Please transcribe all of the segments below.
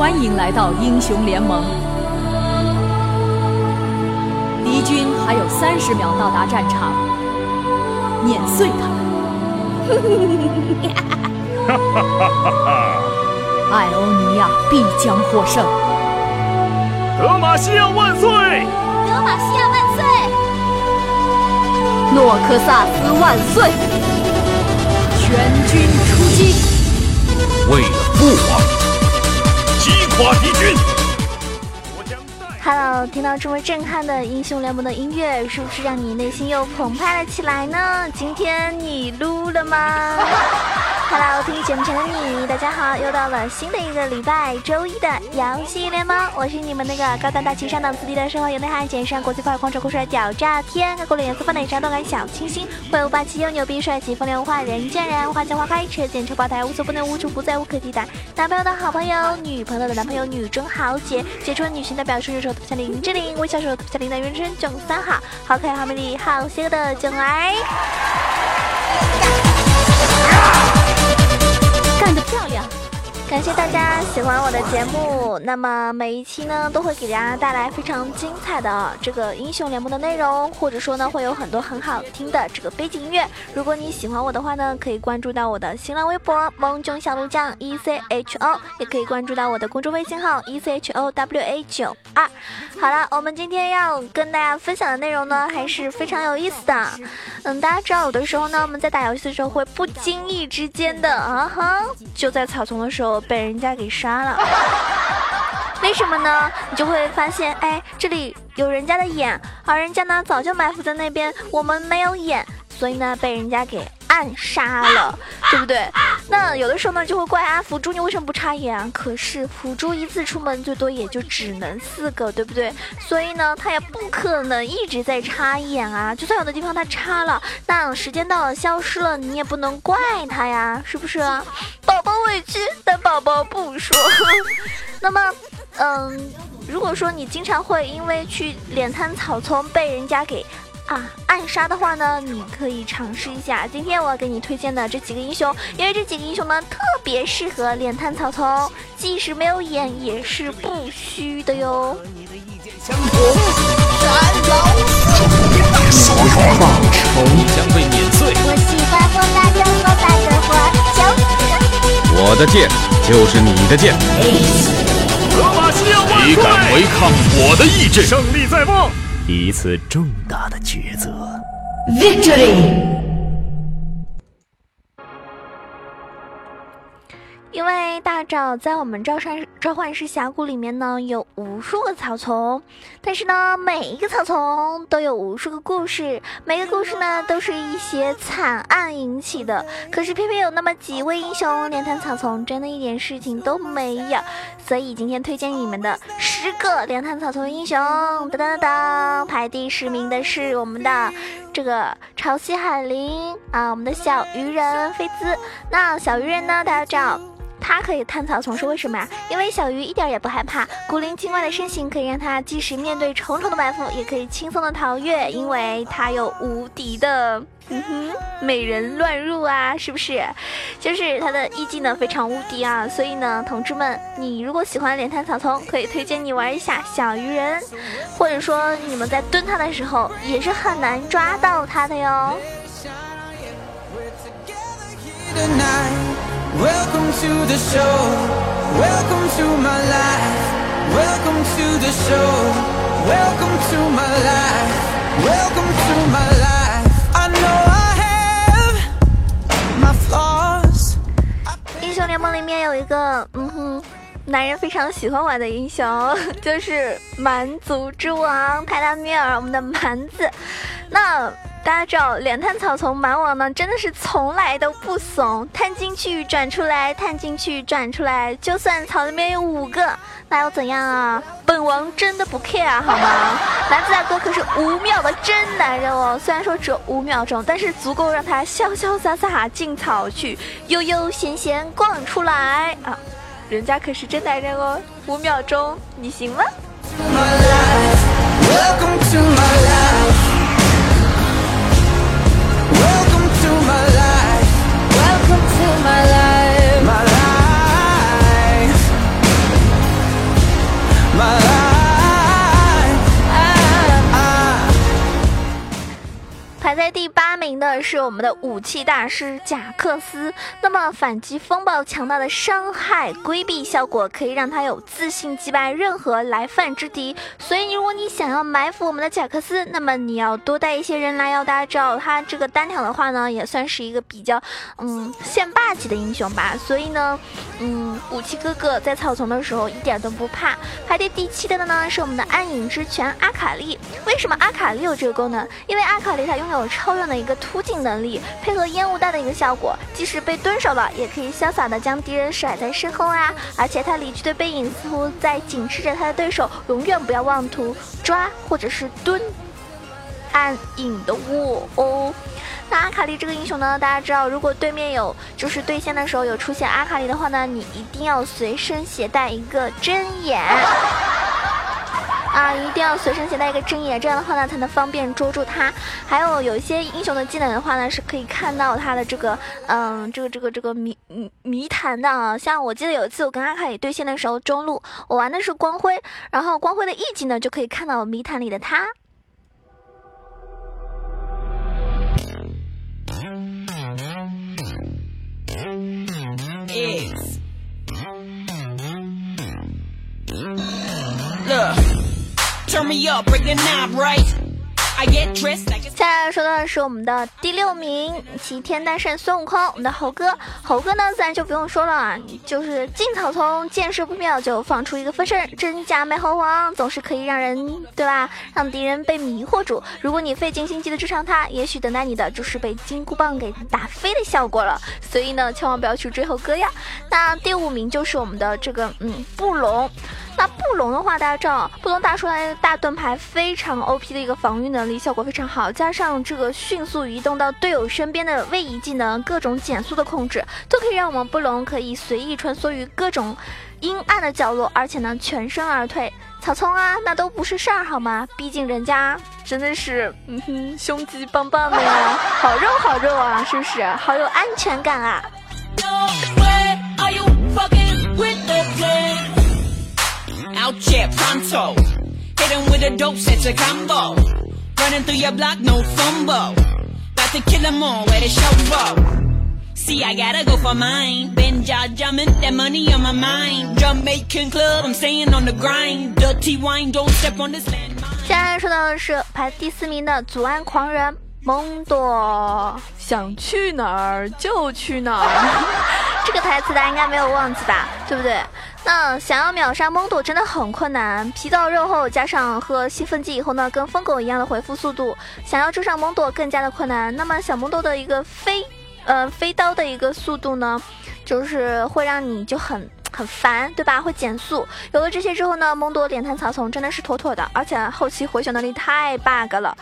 欢迎来到英雄联盟。敌军还有三十秒到达战场，碾碎他们！哈哈哈哈哈！艾欧尼亚必将获胜！德玛西亚万岁！德玛西亚万岁！诺克萨斯万岁！全军出击！为了父皇，我敌军！Hello，听到这么震撼的英雄联盟的音乐，是不是让你内心又澎湃了起来呢？今天你撸了吗？Hello，听节目前的你，大家好，又到了新的一个礼拜，周一的游戏联盟，我是你们那个高端大气上档次低的生活有内涵、简单国际化、狂拽酷帅屌炸天、开国脸颜色放了一张动感小清新、威武霸气又牛逼、帅气风流无话人见人、花见花开、车见车爆胎、无所不能、无处不在、无可替代。男朋友的好朋友，女朋友的男朋友，女中豪杰，杰出女性代表，射手特效林志玲，微笑手特效林的原声囧三好，好可爱、好美丽、好邪恶的囧儿。感谢大家喜欢我的节目，那么每一期呢都会给大家带来非常精彩的这个英雄联盟的内容，或者说呢会有很多很好听的这个背景音乐。如果你喜欢我的话呢，可以关注到我的新浪微博“萌囧小鹿酱 E C H O”，也可以关注到我的公众微信号 “E C H O W A 九二”。好了，我们今天要跟大家分享的内容呢还是非常有意思的。嗯，大家知道有的时候呢我们在打游戏的时候会不经意之间的啊哈，就在草丛的时候。被人家给杀了，为什么呢？你就会发现，哎，这里有人家的眼，而人家呢早就埋伏在那边，我们没有眼，所以呢被人家给。暗杀了，对不对？那有的时候呢，就会怪啊，辅助你为什么不插眼啊？可是辅助一次出门最多也就只能四个，对不对？所以呢，他也不可能一直在插眼啊。就算有的地方他插了，那时间到了消失了，你也不能怪他呀，是不是？宝宝委屈，但宝宝不说。那么，嗯，如果说你经常会因为去敛滩草丛被人家给。啊，暗杀的话呢，你可以尝试一下。今天我要给你推荐的这几个英雄，因为这几个英雄呢特别适合练探草丛，即使没有眼也是不虚的哟。所有报仇将被碾碎。我喜欢我大人和白的剑就是你的剑。你敢违抗我的意志？胜利在望。一次重大的抉择。Victory。因为大沼在我们召唤召唤师峡谷里面呢，有无数个草丛，但是呢，每一个草丛都有无数个故事，每个故事呢都是一些惨案引起的。可是偏偏有那么几位英雄，连探草丛真的一点事情都没有。所以今天推荐你们的十个连探草丛英雄，噔噔噔噔，排第十名的是我们的这个潮汐海灵啊，我们的小鱼人菲兹。那小鱼人呢，大家知道。它可以探草丛是为什么呀？因为小鱼一点也不害怕，古灵精怪的身形可以让它即使面对重重的埋伏，也可以轻松的逃越，因为它有无敌的，嗯哼，美人乱入啊，是不是？就是它的一技能非常无敌啊，所以呢，同志们，你如果喜欢连探草丛，可以推荐你玩一下小鱼人，或者说你们在蹲它的时候也是很难抓到它的哟。Welcome to the show. Welcome to my life. Welcome to the show. Welcome to my life. Welcome to my life. I know I have my flaws. 英雄联盟里面有一个，嗯哼，男人非常喜欢玩的英雄，就是蛮族之王泰达米尔，我们的蛮子。那大家知道，连探草丛蛮王呢，真的是从来都不怂，探进去转出来，探进去转出来，就算草里面有五个，那又怎样啊？本王真的不 care 好吗？男子大哥可是五秒的真男人哦，虽然说只有五秒钟，但是足够让他潇潇洒洒进草去，悠悠闲闲逛出来啊！人家可是真男人哦，五秒钟你行吗？是我们的武器大师贾克斯。那么反击风暴强大的伤害规避效果，可以让他有自信击败任何来犯之敌。所以如果你想要埋伏我们的贾克斯，那么你要多带一些人来。要大家知道，他这个单挑的话呢，也算是一个比较嗯现霸级的英雄吧。所以呢，嗯，武器哥哥在草丛的时候一点都不怕。排第第七的呢是我们的暗影之拳阿卡丽。为什么阿卡丽有这个功能？因为阿卡丽它拥有超人的一个突进能力，配合烟雾弹的一个效果，即使被蹲守了，也可以潇洒的将敌人甩在身后啊！而且他离去的背影似乎在警示着他的对手，永远不要妄图抓或者是蹲暗影的我哦。那阿卡丽这个英雄呢，大家知道，如果对面有就是对线的时候有出现阿卡丽的话呢，你一定要随身携带一个针眼。啊，一定要随身携带一个针眼，这样的话呢，才能方便捉住他。还有有一些英雄的技能的话呢，是可以看到他的这个，嗯，这个这个这个谜谜团的啊。像我记得有一次我跟阿卡里对线的时候，中路我玩的是光辉，然后光辉的 E 技呢就可以看到谜团里的他。下来说到的是我们的第六名，齐天大圣孙悟空，我们的猴哥。猴哥呢，自然就不用说了啊，就是进草丛见势不妙就放出一个分身，真假美猴王，总是可以让人对吧？让敌人被迷惑住。如果你费尽心机的追上他，也许等待你的就是被金箍棒给打飞的效果了。所以呢，千万不要去追猴哥呀。那第五名就是我们的这个嗯布隆。那布隆的话，大家知道，布隆打出来的大盾牌非常 OP 的一个防御能力，效果非常好，加上这个迅速移动到队友身边的位移技能，各种减速的控制，都可以让我们布隆可以随意穿梭于各种阴暗的角落，而且呢全身而退。草丛啊，那都不是事儿好吗？毕竟人家真的是，嗯哼，胸肌棒棒的呀，好肉好肉啊，是不是？好有安全感啊！out here pronto. Hit him with a dope, set a combo. Running through your block, no fumble. About to kill them all, where the show up. See, I gotta go for mine. Been jaw jumping, that money on my mind. Jamaican club, I'm staying on the grind. Dirty wine, don't step on this land. 现在说到的是排第四名的祖安狂人蒙多，想去哪儿就去哪儿。台词大家应该没有忘记吧？对不对？那想要秒杀蒙多真的很困难，皮糙肉厚，加上喝兴奋剂以后呢，跟疯狗一样的回复速度，想要追上蒙多更加的困难。那么小蒙多的一个飞，呃，飞刀的一个速度呢，就是会让你就很。很烦，对吧？会减速。有了这些之后呢，蒙多连探草丛真的是妥妥的，而且后期回血能力太 bug 了。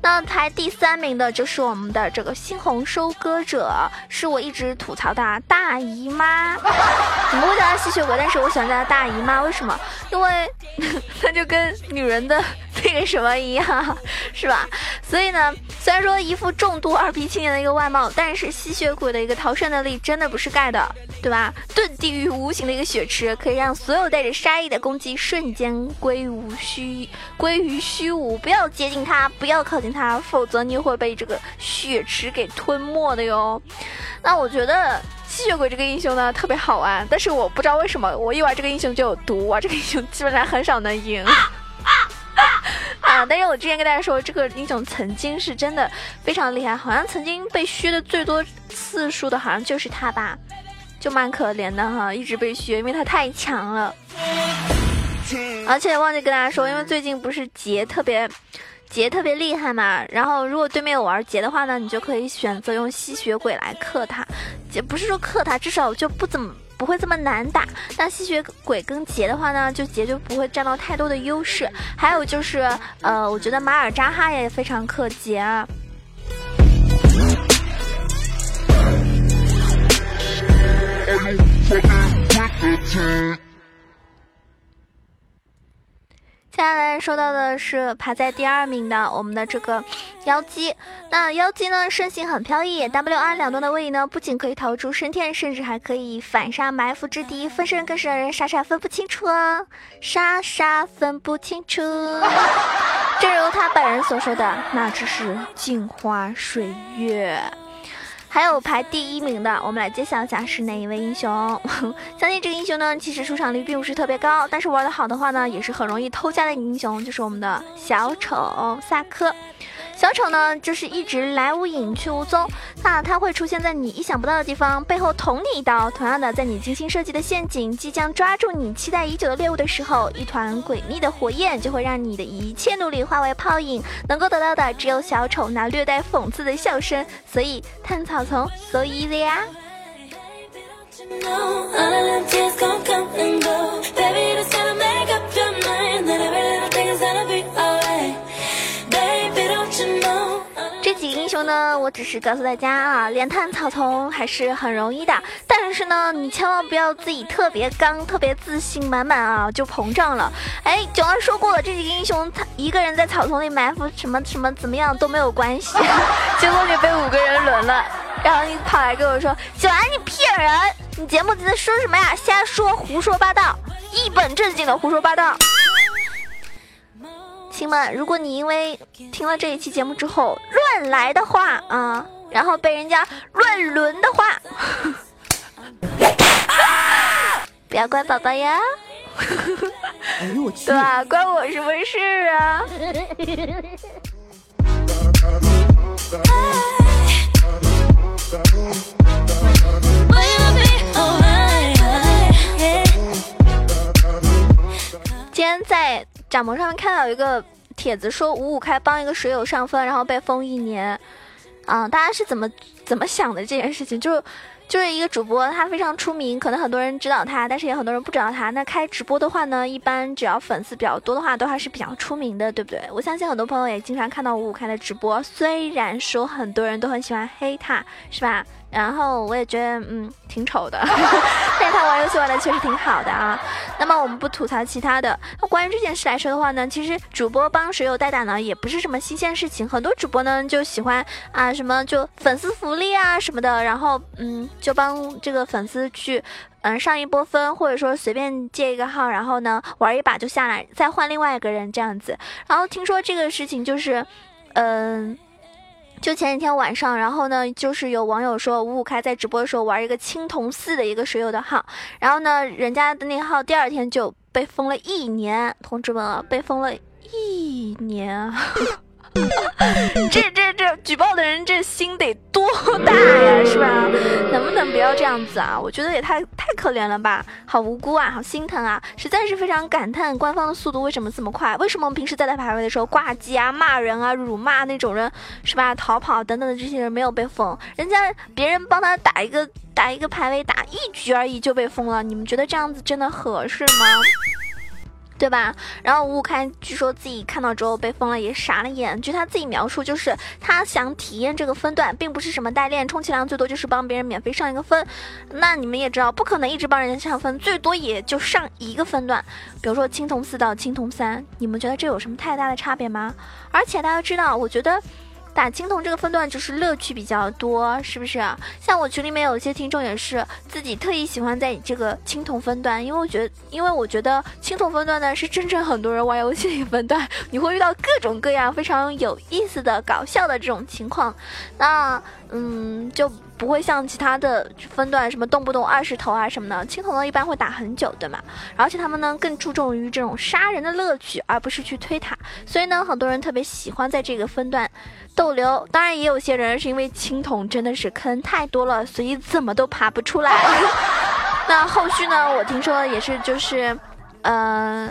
那排第三名的就是我们的这个猩红收割者，是我一直吐槽的大姨妈。怎么会叫她吸血鬼，但是我喜欢叫她大姨妈，为什么？因为 她就跟女人的那个什么一样，是吧？所以呢，虽然说一副重度二逼青年的一个外貌，但是吸血鬼的一个逃生能力真的不是盖的，对吧？遁地狱无形的。一个血池可以让所有带着杀意的攻击瞬间归无虚归于虚无，不要接近他，不要靠近他，否则你会被这个血池给吞没的哟。那我觉得吸血鬼这个英雄呢特别好玩，但是我不知道为什么我一玩这个英雄就有毒，玩这个英雄基本上很少能赢啊！但是我之前跟大家说，这个英雄曾经是真的非常厉害，好像曾经被削的最多次数的好像就是他吧。就蛮可怜的哈，一直被削，因为他太强了。而且忘记跟大家说，因为最近不是劫特别劫特别厉害嘛，然后如果对面有玩劫的话呢，你就可以选择用吸血鬼来克他。也不是说克他，至少就不怎么不会这么难打。那吸血鬼跟杰的话呢，就杰就不会占到太多的优势。还有就是，呃，我觉得马尔扎哈也非常克杰啊。接下来说到的是排在第二名的我们的这个妖姬。那妖姬呢，身形很飘逸，W R 两段的位移呢，不仅可以逃出升天，甚至还可以反杀埋伏之敌，分身更是让人傻傻分不清楚啊，傻傻分不清楚。正如他本人所说的，那只是镜花水月。还有排第一名的，我们来揭晓一下是哪一位英雄。相信这个英雄呢，其实出场率并不是特别高，但是玩的好的话呢，也是很容易偷家的英雄，就是我们的小丑萨科。小丑呢，就是一直来无影去无踪，那他会出现在你意想不到的地方，背后捅你一刀。同样的，在你精心设计的陷阱即将抓住你期待已久的猎物的时候，一团诡秘的火焰就会让你的一切努力化为泡影，能够得到的只有小丑那略带讽刺的笑声。所以，探草丛，so easy 啊呀。呢，我只是告诉大家啊，连探草丛还是很容易的。但是呢，你千万不要自己特别刚、特别自信满满啊，就膨胀了。哎，九儿说过了，这几个英雄他一个人在草丛里埋伏，什么什么怎么样都没有关系。结果你被五个人轮了，然后你跑来跟我说：“九儿，你骗人！你节目在说什么呀？瞎说，胡说八道，一本正经的胡说八道。”亲们，如果你因为听了这一期节目之后乱来的话啊，然后被人家乱伦的话，不要怪宝宝呀。哎呦我去！对吧？关我什么事啊？今天在。展博上面看到有一个帖子说五五开帮一个水友上分，然后被封一年，啊，大家是怎么怎么想的这件事情？就就是一个主播，他非常出名，可能很多人知道他，但是也很多人不知道他。那开直播的话呢，一般只要粉丝比较多的话，都还是比较出名的，对不对？我相信很多朋友也经常看到五五开的直播，虽然说很多人都很喜欢黑他，是吧？然后我也觉得，嗯，挺丑的，但是他玩游戏玩的确实挺好的啊。那么我们不吐槽其他的，那关于这件事来说的话呢，其实主播帮水友代打呢，也不是什么新鲜事情。很多主播呢就喜欢啊什么就粉丝福利啊什么的，然后嗯就帮这个粉丝去嗯上一波分，或者说随便借一个号，然后呢玩一把就下来，再换另外一个人这样子。然后听说这个事情就是，嗯。就前几天晚上，然后呢，就是有网友说五五开在直播的时候玩一个青铜四的一个水友的号，然后呢，人家的那号第二天就被封了一年，同志们啊被封了一年。这这这举报的人这心得多大呀，是吧？能不能不要这样子啊？我觉得也太太可怜了吧，好无辜啊，好心疼啊，实在是非常感叹官方的速度为什么这么快？为什么我们平时在打排位的时候挂机啊、骂人啊、辱骂那种人，是吧？逃跑等等的这些人没有被封，人家别人帮他打一个打一个排位打一局而已就被封了，你们觉得这样子真的合适吗？对吧？然后五五开据说自己看到之后被封了，也傻了眼。据他自己描述，就是他想体验这个分段，并不是什么代练，充其量最多就是帮别人免费上一个分。那你们也知道，不可能一直帮人家上分，最多也就上一个分段。比如说青铜四到青铜三，你们觉得这有什么太大的差别吗？而且大家知道，我觉得。打青铜这个分段就是乐趣比较多，是不是？像我群里面有些听众也是自己特意喜欢在你这个青铜分段，因为我觉得，因为我觉得青铜分段呢是真正很多人玩游戏的分段，你会遇到各种各样非常有意思的搞笑的这种情况。那嗯，就不会像其他的分段什么动不动二十头啊什么的，青铜呢一般会打很久，对吗？而且他们呢更注重于这种杀人的乐趣，而不是去推塔，所以呢很多人特别喜欢在这个分段。逗留，当然也有些人是因为青铜真的是坑太多了，所以怎么都爬不出来。那后续呢？我听说也是，就是，呃，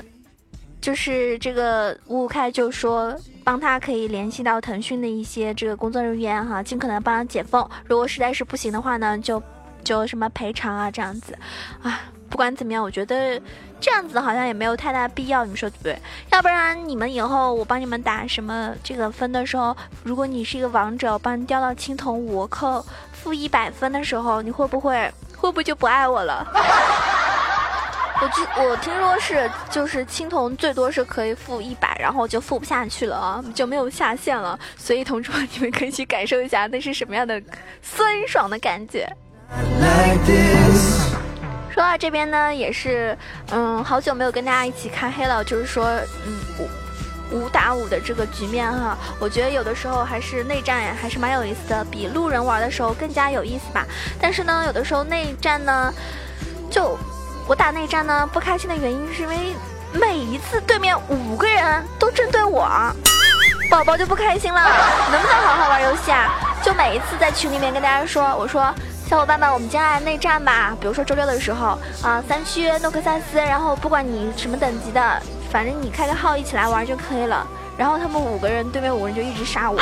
就是这个五五开就说帮他可以联系到腾讯的一些这个工作人员哈，尽可能帮他解封。如果实在是不行的话呢，就就什么赔偿啊这样子，啊。不管怎么样，我觉得这样子好像也没有太大必要，你说对不对？要不然你们以后我帮你们打什么这个分的时候，如果你是一个王者，我帮你掉到青铜五扣负一百分的时候，你会不会会不会就不爱我了？我听我听说是就是青铜最多是可以负一百，然后就负不下去了啊，就没有下限了。所以同志们，你们可以去感受一下那是什么样的酸爽的感觉。说到这边呢，也是，嗯，好久没有跟大家一起开黑了。就是说，嗯，五五打五的这个局面哈，我觉得有的时候还是内战，还是蛮有意思的，比路人玩的时候更加有意思吧。但是呢，有的时候内战呢，就我打内战呢不开心的原因是因为每一次对面五个人都针对我，宝宝就不开心了，能不能好好玩游戏啊？就每一次在群里面跟大家说，我说小伙伴们，我们接下来内战吧。比如说周六的时候啊，三区诺克萨斯，然后不管你什么等级的。反正你开个号一起来玩就可以了，然后他们五个人对面五个人就一直杀我。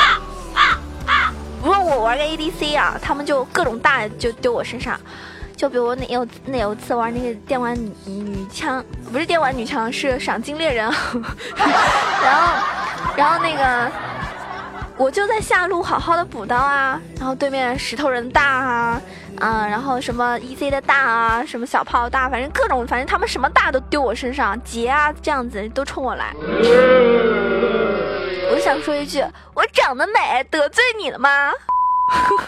如果我玩个 ADC 啊，他们就各种大就丢我身上。就比如那有那有次玩那个电玩女女枪，不是电玩女枪，是赏金猎人。然后然后那个我就在下路好好的补刀啊，然后对面石头人大啊。啊，然后什么 EZ 的大啊，什么小炮大，反正各种，反正他们什么大都丢我身上，劫啊这样子都冲我来。我就想说一句，我长得美得罪你了吗？呵 呵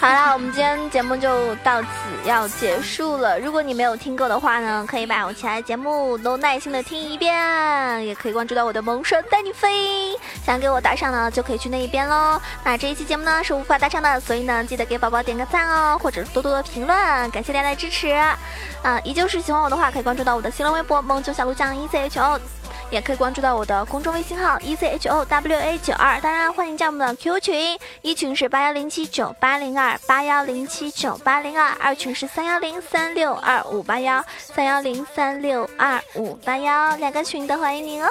好啦，我们今天节目就到此要结束了。如果你没有听够的话呢，可以把我其他节目都耐心的听一遍，也可以关注到我的萌神带你飞。想给我打赏呢，就可以去那一边喽。那这一期节目呢是无法打赏的，所以呢记得给宝宝点个赞哦，或者多多的评论，感谢大家的支持。啊，依旧是喜欢我的话，可以关注到我的新浪微博萌九小鹿酱 E C H O。也可以关注到我的公众微信号 e c h o w a 九二，当然欢迎加我们的 QQ 群，一群是八幺零七九八零二八幺零七九八零二，二群是三幺零三六二五八幺三幺零三六二五八幺，两个群都欢迎您哦。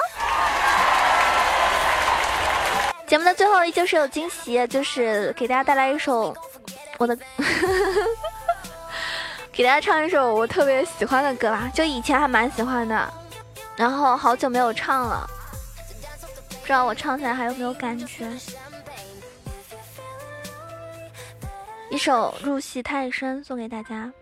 节目的最后依旧是有惊喜，就是给大家带来一首我的，给大家唱一首我特别喜欢的歌吧，就以前还蛮喜欢的。然后好久没有唱了，不知道我唱起来还有没有感觉。一首《入戏太深》送给大家。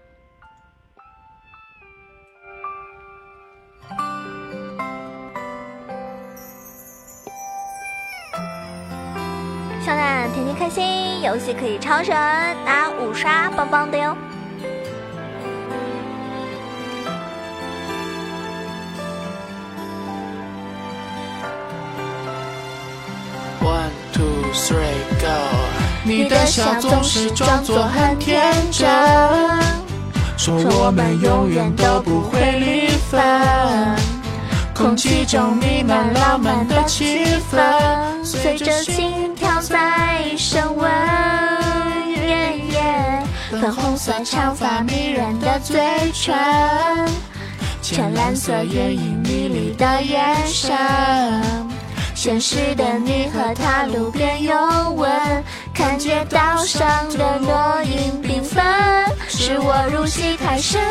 小蛋天天开心，游戏可以超神，拿五刷棒棒的哟。你的笑总是装作很天真，说我们永远都不会离分。空气中弥漫浪漫的气氛，随着心跳在升温。粉红色长发迷人的嘴唇，浅蓝色眼影迷离的眼神。现实的你和他路边拥吻，看街道上的落英缤纷，是我入戏太深，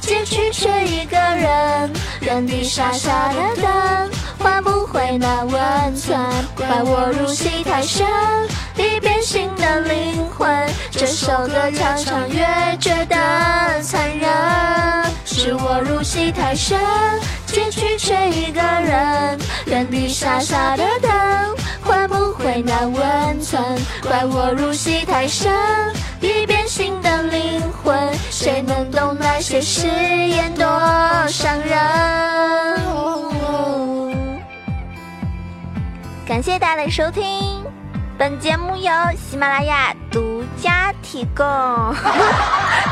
结局却一个人，原地傻傻的等，换不回那温存，怪我入戏太深，已变心的灵魂，这首歌唱唱越觉得残忍，是我入戏太深。结局却一个人，原地傻傻的等，换不回那温存。怪我入戏太深，已变心的灵魂，谁能懂那些誓言多伤人？感谢大家的收听，本节目由喜马拉雅独家提供。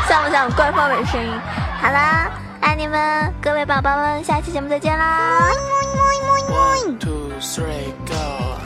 像不像官方的声音？好啦。爱你们，各位宝宝们，下期节目再见啦！